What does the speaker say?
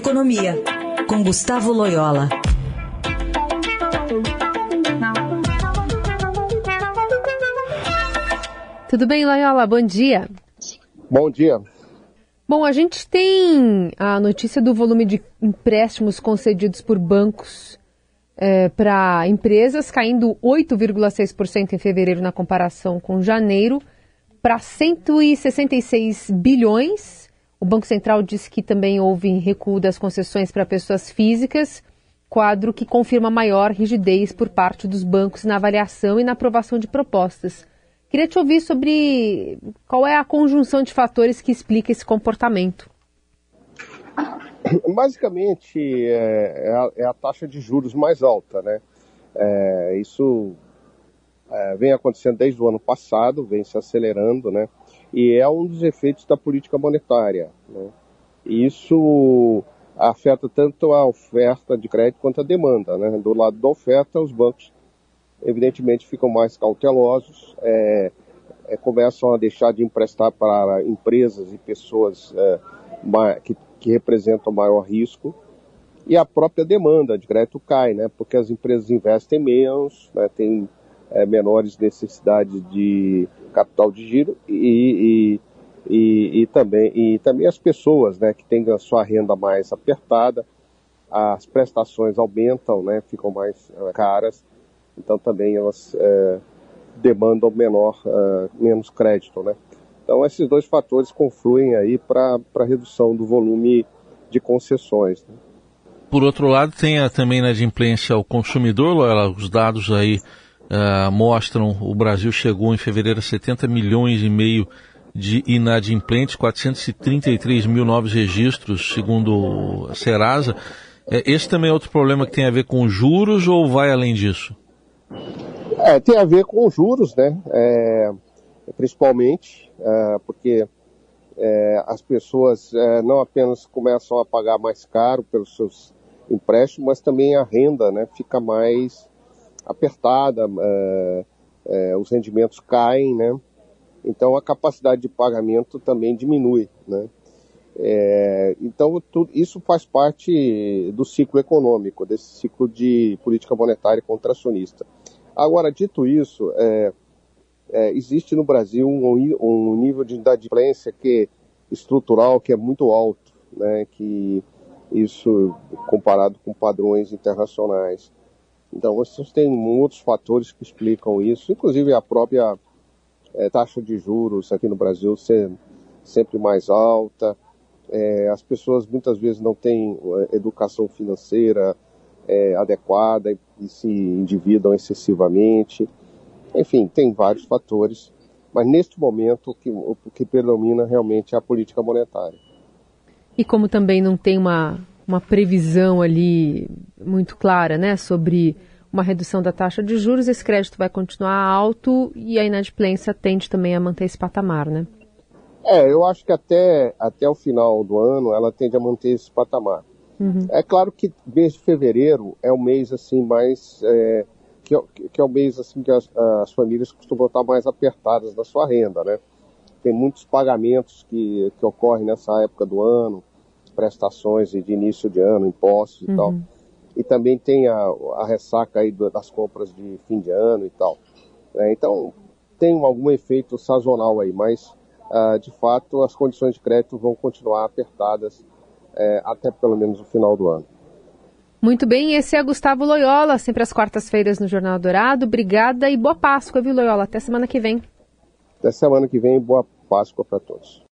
Economia, com Gustavo Loyola. Tudo bem, Loyola? Bom dia. Bom dia. Bom, a gente tem a notícia do volume de empréstimos concedidos por bancos é, para empresas caindo 8,6% em fevereiro na comparação com janeiro para 166 bilhões. O Banco Central disse que também houve recuo das concessões para pessoas físicas, quadro que confirma maior rigidez por parte dos bancos na avaliação e na aprovação de propostas. Queria te ouvir sobre qual é a conjunção de fatores que explica esse comportamento. Basicamente, é, é, a, é a, taxa de juros mais alta, né? É, isso é, vem acontecendo desde o ano passado, vem se acelerando, né? E é um dos efeitos da política monetária. Né? Isso afeta tanto a oferta de crédito quanto a demanda, né? Do lado da oferta, os bancos evidentemente ficam mais cautelosos, é, é, começam a deixar de emprestar para empresas e pessoas é, que, que, representam maior risco, e a própria demanda de crédito cai, né, porque as empresas investem menos, né, têm é, menores necessidades de capital de giro e, e, e, e, também, e também as pessoas né, que têm a sua renda mais apertada, as prestações aumentam, né, ficam mais é, caras, então também elas é, demandam menor, é, menos crédito, né? Então esses dois fatores confluem aí para a redução do volume de concessões. Né? Por outro lado, tem a, também na adimplência ao consumidor, os dados aí uh, mostram o Brasil chegou em fevereiro a 70 milhões e meio de inadimplentes, 433 mil novos registros, segundo a Serasa. Esse também é outro problema que tem a ver com juros ou vai além disso? É, tem a ver com juros, né? É, principalmente, é, porque é, as pessoas é, não apenas começam a pagar mais caro pelos seus empréstimos, mas também a renda né, fica mais apertada, é, os rendimentos caem, né? Então a capacidade de pagamento também diminui, né? É, então, tudo, isso faz parte do ciclo econômico, desse ciclo de política monetária contracionista. Agora, dito isso, é, é, existe no Brasil um, um, nível de inadimplência que estrutural que é muito alto, né, que isso comparado com padrões internacionais. Então, vocês têm outros fatores que explicam isso, inclusive a própria é, taxa de juros aqui no Brasil ser sempre mais alta, é, as pessoas muitas vezes não têm é, educação financeira é, adequada e se endividam excessivamente. Enfim, tem vários fatores, mas neste momento o que, o que predomina realmente é a política monetária. E como também não tem uma, uma previsão ali muito clara né, sobre uma redução da taxa de juros, esse crédito vai continuar alto e a inadimplência tende também a manter esse patamar, né? É, eu acho que até, até o final do ano ela tende a manter esse patamar. Uhum. É claro que mês de fevereiro é o mês assim mais é, que, é que, é o mês assim que as, as, famílias costumam estar mais apertadas na sua renda, né? Tem muitos pagamentos que, que ocorrem nessa época do ano, prestações de início de ano, impostos e uhum. tal. E também tem a, a ressaca aí das compras de fim de ano e tal. É, então tem algum efeito sazonal aí, mas uh, de fato, as condições de crédito vão continuar apertadas uh, até pelo menos o final do ano. Muito bem, esse é Gustavo Loyola, sempre às quartas-feiras no Jornal Dourado. Obrigada e boa Páscoa, viu, Loyola? Até semana que vem. Até semana que vem, boa Páscoa para todos.